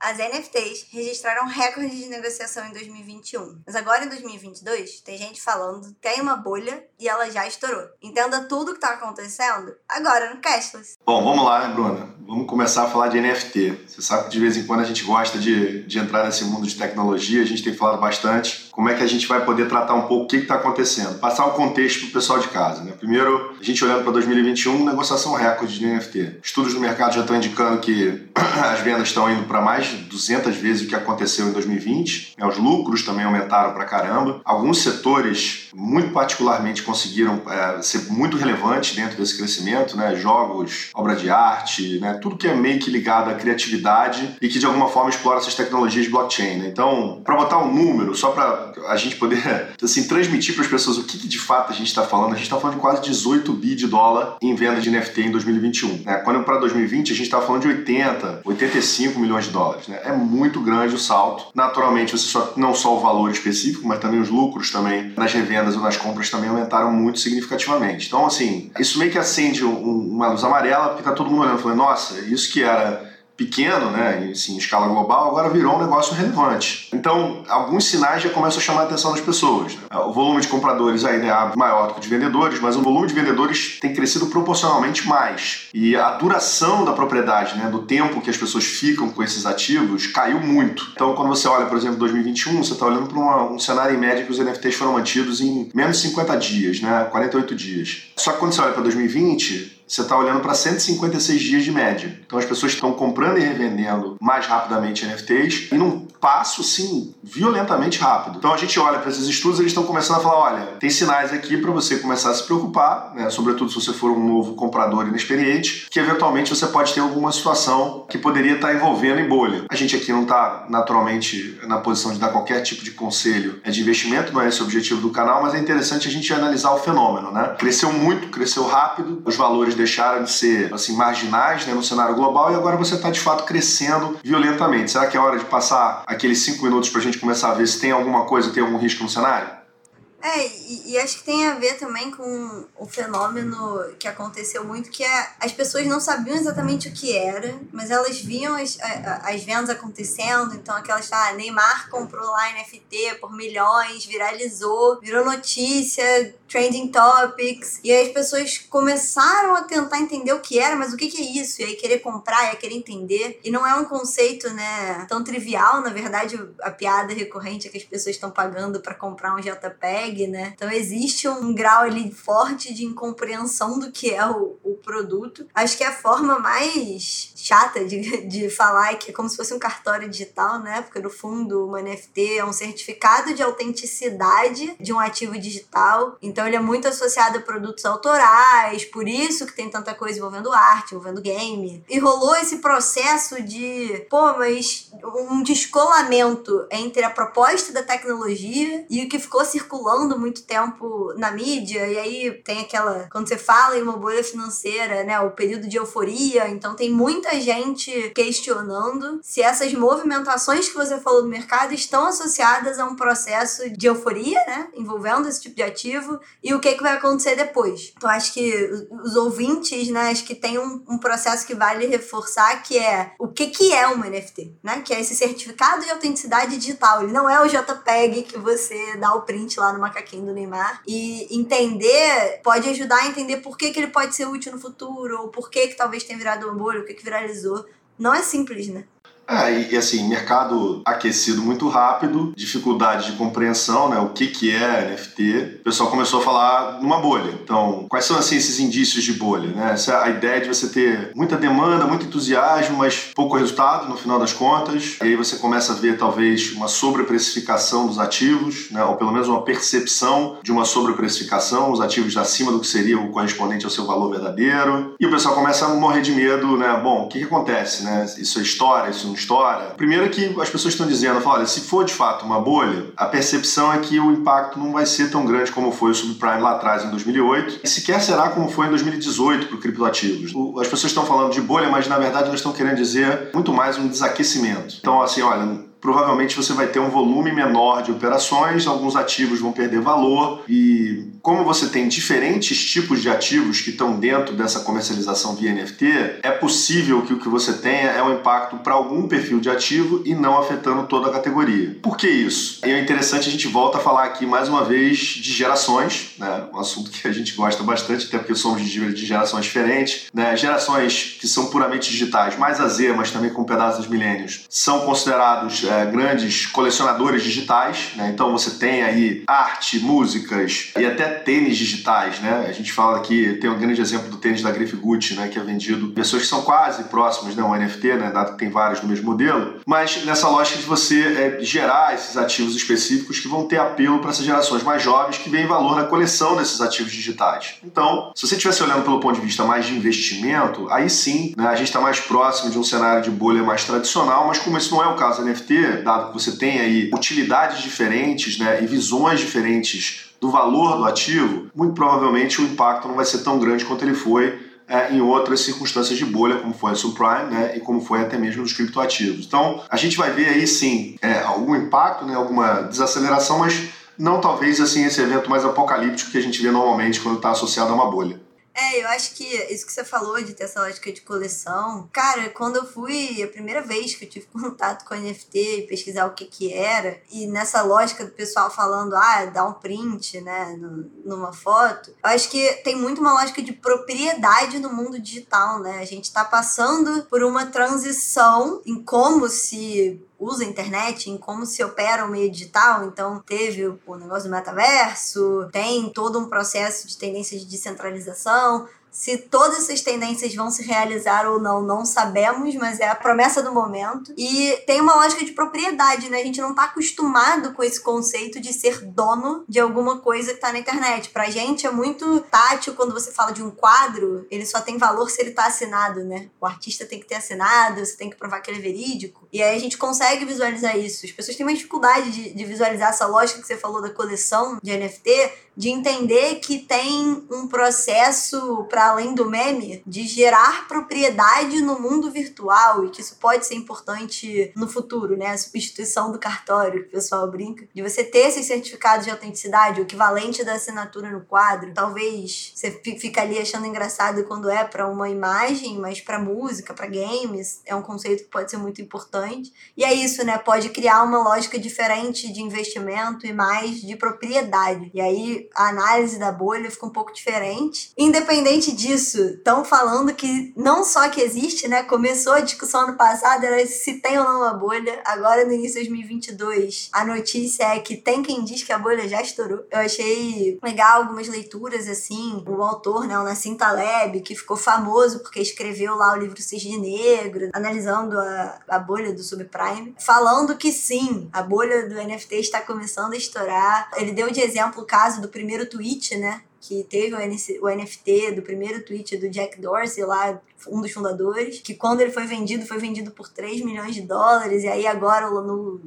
as NFTs registraram recorde de negociação em 2021. Mas agora em 2022, tem gente falando que tem uma bolha e ela já estourou. Entenda tudo o que está acontecendo agora no Cashless. Bom, vamos lá, né, Bruna? Vamos começar a falar de NFT. Você sabe que de vez em quando a gente gosta de, de entrar nesse mundo de tecnologia, a gente tem falado bastante. Como é que a gente vai poder tratar um pouco o que está acontecendo? Passar o contexto para o pessoal de casa. Né? Primeiro, a gente olhando para 2021, negociação recorde de NFT. Estudos no mercado já estão indicando que as vendas estão indo para mais de 200 vezes o que aconteceu em 2020. Os lucros também aumentaram para caramba. Alguns setores, muito particularmente, conseguiram é, ser muito relevantes dentro desse crescimento, né? jogos, obra de arte, né? tudo que é meio que ligado à criatividade e que de alguma forma explora essas tecnologias blockchain. Né? Então, para botar um número, só para a gente poder assim, transmitir para as pessoas o que, que, de fato a gente está falando, a gente está falando de quase 18 bi de dólar em venda de NFT em 2021. Né? Quando para 2020 a gente estava falando de 80, 85 milhões de dólares. Né? É muito grande o salto. Naturalmente, você só, não só o valor específico, mas também os lucros também nas revendas ou nas compras também aumentaram muito significativamente. Então, assim, isso meio que acende um, uma luz amarela, porque está todo mundo olhando e falando, nossa, isso que era pequeno, né, assim, em escala global, agora virou um negócio relevante. Então, alguns sinais já começam a chamar a atenção das pessoas. Né? O volume de compradores ainda é maior do que o de vendedores, mas o volume de vendedores tem crescido proporcionalmente mais. E a duração da propriedade, né, do tempo que as pessoas ficam com esses ativos, caiu muito. Então, quando você olha, por exemplo, 2021, você está olhando para um cenário em média que os NFTs foram mantidos em menos de 50 dias, né, 48 dias. Só que quando você olha para 2020, você está olhando para 156 dias de média. Então as pessoas estão comprando e revendendo mais rapidamente NFTs e num passo, sim, violentamente rápido. Então a gente olha para esses estudos eles estão começando a falar, olha, tem sinais aqui para você começar a se preocupar, né? sobretudo se você for um novo comprador inexperiente, que eventualmente você pode ter alguma situação que poderia estar tá envolvendo em bolha. A gente aqui não está naturalmente na posição de dar qualquer tipo de conselho de investimento, não é esse o objetivo do canal, mas é interessante a gente analisar o fenômeno, né? Cresceu muito, cresceu rápido, os valores deixaram de ser assim marginais né, no cenário global e agora você está de fato crescendo violentamente. Será que é hora de passar aqueles cinco minutos para a gente começar a ver se tem alguma coisa, tem algum risco no cenário? É, e, e, acho que tem a ver também com o fenômeno que aconteceu muito, que é as pessoas não sabiam exatamente o que era, mas elas viam as, as vendas acontecendo, então aquelas, ah, Neymar comprou lá NFT por milhões, viralizou, virou notícia, trending topics, e aí as pessoas começaram a tentar entender o que era, mas o que, que é isso? E aí querer comprar, e querer entender, e não é um conceito, né, tão trivial, na verdade, a piada recorrente é que as pessoas estão pagando para comprar um JPEG, né? Então existe um grau ali forte de incompreensão do que é o, o produto. Acho que é a forma mais chata de, de falar que é como se fosse um cartório digital, né? Porque no fundo uma NFT é um certificado de autenticidade de um ativo digital. Então ele é muito associado a produtos autorais, por isso que tem tanta coisa envolvendo arte, envolvendo game. E rolou esse processo de, pô, mas um descolamento entre a proposta da tecnologia e o que ficou circulando muito tempo na mídia, e aí tem aquela. Quando você fala em uma bolha financeira, né? O período de euforia, então tem muita gente questionando se essas movimentações que você falou do mercado estão associadas a um processo de euforia, né? Envolvendo esse tipo de ativo, e o que, que vai acontecer depois. Então acho que os ouvintes, né, acho que tem um, um processo que vale reforçar que é o que, que é uma NFT, né? Que é esse certificado de autenticidade digital. Ele não é o JPEG que você dá o print lá numa macaquinho do Neymar. E entender pode ajudar a entender por que, que ele pode ser útil no futuro, ou por que, que talvez tenha virado um bolho, o que, que viralizou. Não é simples, né? É, e, assim, mercado aquecido muito rápido, dificuldade de compreensão, né? O que, que é NFT. O pessoal começou a falar numa bolha. Então, quais são assim, esses indícios de bolha, né? Essa, a ideia de você ter muita demanda, muito entusiasmo, mas pouco resultado no final das contas. E aí você começa a ver talvez uma sobreprecificação dos ativos, né? Ou pelo menos uma percepção de uma sobreprecificação, os ativos acima do que seria o correspondente ao seu valor verdadeiro. E o pessoal começa a morrer de medo, né? Bom, o que, que acontece, né? Isso é história, isso não história. Primeiro que as pessoas estão dizendo, olha, se for de fato uma bolha, a percepção é que o impacto não vai ser tão grande como foi o subprime lá atrás em 2008, e sequer será como foi em 2018 para criptoativos. As pessoas estão falando de bolha, mas na verdade elas estão querendo dizer muito mais um desaquecimento. Então, assim, olha, provavelmente você vai ter um volume menor de operações, alguns ativos vão perder valor e como você tem diferentes tipos de ativos que estão dentro dessa comercialização via NFT, é possível que o que você tenha é um impacto para algum perfil de ativo e não afetando toda a categoria. Por que isso? E é interessante a gente volta a falar aqui mais uma vez de gerações, né? um assunto que a gente gosta bastante, até porque somos de gerações diferentes. Né? Gerações que são puramente digitais, mais a Z, mas também com pedaços dos milênios, são considerados é, grandes colecionadores digitais. Né? Então você tem aí arte, músicas e até tênis digitais. Né? A gente fala aqui, tem um grande exemplo do tênis da Grife Gucci, né? que é vendido pessoas que são quase próximas, né? um NFT, né? dado que tem vários no mesmo modelo, mas nessa lógica de você é, gerar esses ativos específicos que vão ter apelo para essas gerações mais jovens que veem valor na coleção desses ativos digitais. Então, se você estivesse olhando pelo ponto de vista mais de investimento, aí sim, né? a gente está mais próximo de um cenário de bolha mais tradicional, mas como isso não é o caso do NFT, dado que você tem aí utilidades diferentes né? e visões diferentes do valor do ativo, muito provavelmente o impacto não vai ser tão grande quanto ele foi é, em outras circunstâncias de bolha, como foi a subprime, né, e como foi até mesmo nos criptoativos. Então, a gente vai ver aí sim é, algum impacto, né, alguma desaceleração, mas não talvez assim esse evento mais apocalíptico que a gente vê normalmente quando está associado a uma bolha. É, eu acho que isso que você falou de ter essa lógica de coleção. Cara, quando eu fui, a primeira vez que eu tive contato com NFT e pesquisar o que que era, e nessa lógica do pessoal falando, ah, dá um print, né, numa foto, eu acho que tem muito uma lógica de propriedade no mundo digital, né? A gente tá passando por uma transição em como se usa a internet, em como se opera o meio digital. Então, teve o negócio do metaverso, tem todo um processo de tendência de descentralização, se todas essas tendências vão se realizar ou não, não sabemos, mas é a promessa do momento. E tem uma lógica de propriedade, né? A gente não tá acostumado com esse conceito de ser dono de alguma coisa que tá na internet. Pra gente é muito tátil quando você fala de um quadro, ele só tem valor se ele tá assinado, né? O artista tem que ter assinado, você tem que provar que ele é verídico. E aí a gente consegue visualizar isso. As pessoas têm uma dificuldade de, de visualizar essa lógica que você falou da coleção de NFT, de entender que tem um processo para além do meme de gerar propriedade no mundo virtual e que isso pode ser importante no futuro, né? A substituição do cartório, que o pessoal brinca, de você ter esses certificados de autenticidade, o equivalente da assinatura no quadro. Talvez você fica ali achando engraçado quando é para uma imagem, mas para música, para games, é um conceito que pode ser muito importante. E é isso, né? Pode criar uma lógica diferente de investimento e mais de propriedade. E aí a análise da bolha fica um pouco diferente. Independente disso, estão falando que não só que existe, né? Começou a discussão ano passado, era se tem ou não uma bolha. Agora, no início de 2022, a notícia é que tem quem diz que a bolha já estourou. Eu achei legal algumas leituras, assim. O autor, né, o Nassim Taleb, que ficou famoso porque escreveu lá o livro Cisne Negro, analisando a, a bolha do subprime, falando que sim, a bolha do NFT está começando a estourar. Ele deu de exemplo o caso do primeiro tweet, né? Que teve o NFT do primeiro tweet do Jack Dorsey lá, um dos fundadores, que quando ele foi vendido, foi vendido por 3 milhões de dólares, e aí agora no,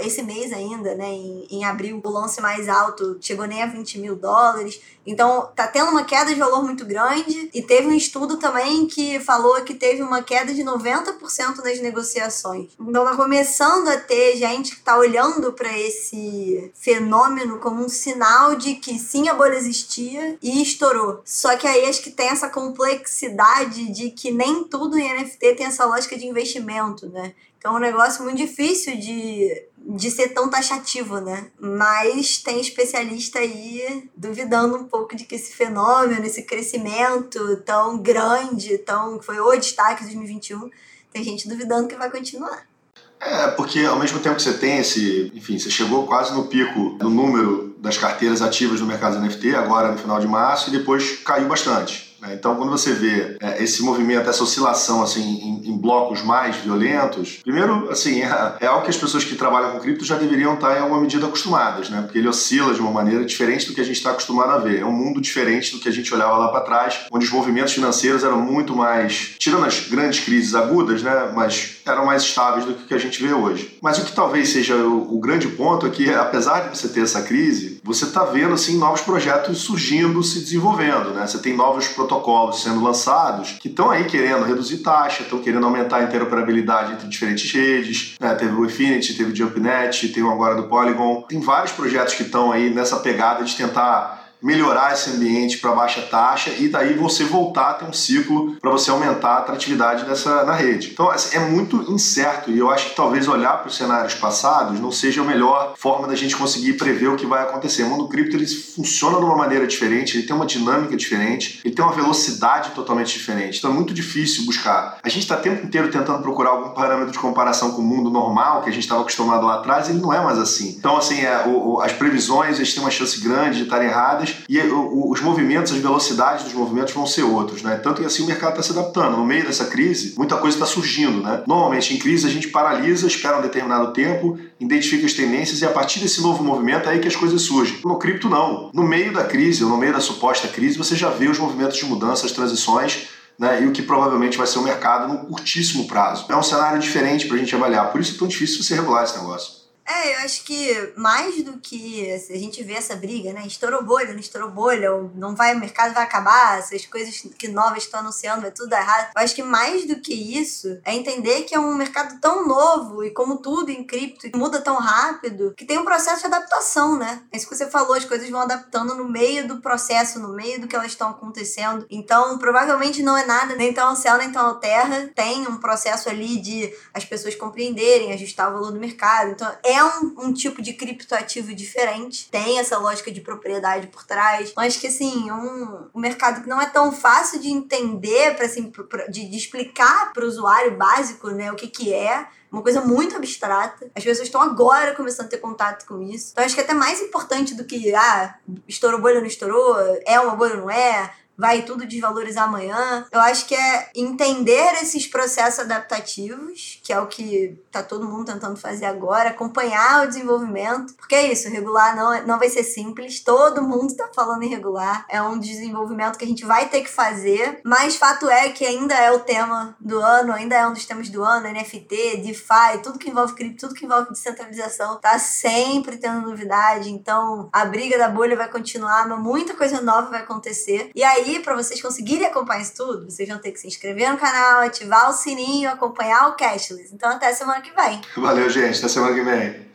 esse mês ainda, né, em, em abril, o lance mais alto chegou nem a 20 mil dólares. Então, tá tendo uma queda de valor muito grande. E teve um estudo também que falou que teve uma queda de 90% nas negociações. Então, tá começando a ter gente que tá olhando para esse fenômeno como um sinal de que sim, a bolha existia e estourou. Só que aí acho que tem essa complexidade de que nem tudo em NFT tem essa lógica de investimento, né? Então é um negócio muito difícil de, de ser tão taxativo, né? Mas tem especialista aí duvidando um pouco de que esse fenômeno, esse crescimento tão grande, tão foi o destaque de 2021, tem gente duvidando que vai continuar. É, porque ao mesmo tempo que você tem esse, enfim, você chegou quase no pico do número das carteiras ativas no mercado NFT, agora no final de março, e depois caiu bastante. Né? Então, quando você vê é, esse movimento, essa oscilação assim, em, em, blocos mais violentos, primeiro, assim, é, é, algo que as pessoas que trabalham com cripto já deveriam estar em alguma medida acostumadas, né? porque ele oscila de uma maneira diferente do que a gente está acostumado a ver. É um mundo diferente do que a gente olhava lá para trás, onde os movimentos financeiros eram muito mais, tirando as grandes crises agudas, né? mas eram mais estáveis do que a gente vê hoje. Mas o que talvez seja o, o grande ponto é que, apesar de você ter essa crise, você está vendo assim novos projetos surgindo, se desenvolvendo, né? Você tem novos protocolos sendo lançados que estão aí querendo reduzir taxa, estão querendo aumentar a interoperabilidade entre diferentes redes. Né? Teve o Infinity, teve o JumpNet, tem o agora do Polygon. Tem vários projetos que estão aí nessa pegada de tentar melhorar esse ambiente para baixa taxa e daí você voltar a ter um ciclo para você aumentar a atratividade dessa na rede. Então assim, é muito incerto e eu acho que talvez olhar para os cenários passados não seja a melhor forma da gente conseguir prever o que vai acontecer. O mundo cripto ele funciona de uma maneira diferente, ele tem uma dinâmica diferente, ele tem uma velocidade totalmente diferente. Então é muito difícil buscar. A gente está o tempo inteiro tentando procurar algum parâmetro de comparação com o mundo normal que a gente estava acostumado lá atrás, ele não é mais assim. Então assim, é, o, o, as previsões eles têm uma chance grande de estarem erradas e os movimentos, as velocidades dos movimentos vão ser outros, né? Tanto que assim o mercado está se adaptando. No meio dessa crise, muita coisa está surgindo, né? Normalmente em crise a gente paralisa, espera um determinado tempo, identifica as tendências e a partir desse novo movimento é aí que as coisas surgem. No cripto não. No meio da crise, ou no meio da suposta crise, você já vê os movimentos de mudança, as transições né, e o que provavelmente vai ser o mercado num curtíssimo prazo. É um cenário diferente para a gente avaliar, por isso é tão difícil você regular esse negócio. É, eu acho que mais do que a gente vê essa briga, né? Estourou bolha, não estourou bolha, ou não vai, o mercado vai acabar, essas coisas que novas estão anunciando, vai tudo dar errado. Eu acho que mais do que isso é entender que é um mercado tão novo e como tudo em cripto muda tão rápido, que tem um processo de adaptação, né? É isso que você falou, as coisas vão adaptando no meio do processo, no meio do que elas estão acontecendo. Então, provavelmente não é nada nem tão ao céu nem tão à terra. Tem um processo ali de as pessoas compreenderem, ajustar o valor do mercado. Então, é é um, um tipo de criptoativo diferente, tem essa lógica de propriedade por trás. Mas que, assim, um, um mercado que não é tão fácil de entender, para assim, de, de explicar para o usuário básico né, o que, que é uma coisa muito abstrata. As pessoas estão agora começando a ter contato com isso. Então acho que é até mais importante do que, ah, estourou bolha ou não estourou, é uma bolha ou não é, vai tudo desvalorizar amanhã. Eu acho que é entender esses processos adaptativos, que é o que tá todo mundo tentando fazer agora, acompanhar o desenvolvimento, porque é isso, regular não, é, não vai ser simples, todo mundo tá falando em regular, é um desenvolvimento que a gente vai ter que fazer, mas fato é que ainda é o tema do ano, ainda é um dos temas do ano, NFT, DeFi, tudo que envolve cripto, tudo que envolve descentralização, tá sempre tendo novidade, então a briga da bolha vai continuar, mas muita coisa nova vai acontecer, e aí aí, para vocês conseguirem acompanhar isso tudo, vocês vão ter que se inscrever no canal, ativar o sininho, acompanhar o Cashless. Então, até semana que vem. Valeu, gente. Até semana que vem.